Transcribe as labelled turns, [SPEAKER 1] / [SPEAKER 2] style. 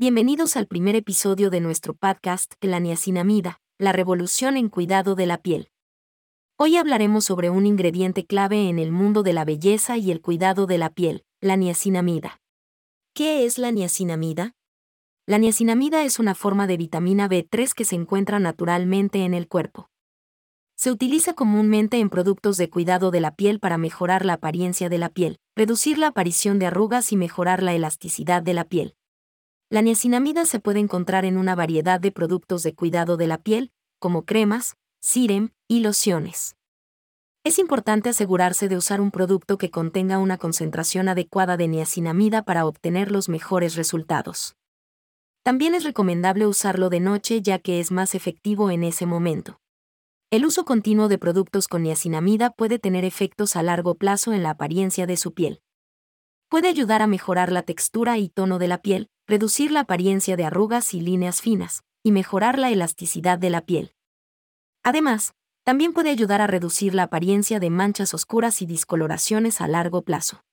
[SPEAKER 1] Bienvenidos al primer episodio de nuestro podcast La niacinamida, la revolución en cuidado de la piel. Hoy hablaremos sobre un ingrediente clave en el mundo de la belleza y el cuidado de la piel, la niacinamida. ¿Qué es la niacinamida? La niacinamida es una forma de vitamina B3 que se encuentra naturalmente en el cuerpo. Se utiliza comúnmente en productos de cuidado de la piel para mejorar la apariencia de la piel, reducir la aparición de arrugas y mejorar la elasticidad de la piel. La niacinamida se puede encontrar en una variedad de productos de cuidado de la piel, como cremas, sirem y lociones. Es importante asegurarse de usar un producto que contenga una concentración adecuada de niacinamida para obtener los mejores resultados. También es recomendable usarlo de noche ya que es más efectivo en ese momento. El uso continuo de productos con niacinamida puede tener efectos a largo plazo en la apariencia de su piel. Puede ayudar a mejorar la textura y tono de la piel, reducir la apariencia de arrugas y líneas finas, y mejorar la elasticidad de la piel. Además, también puede ayudar a reducir la apariencia de manchas oscuras y discoloraciones a largo plazo.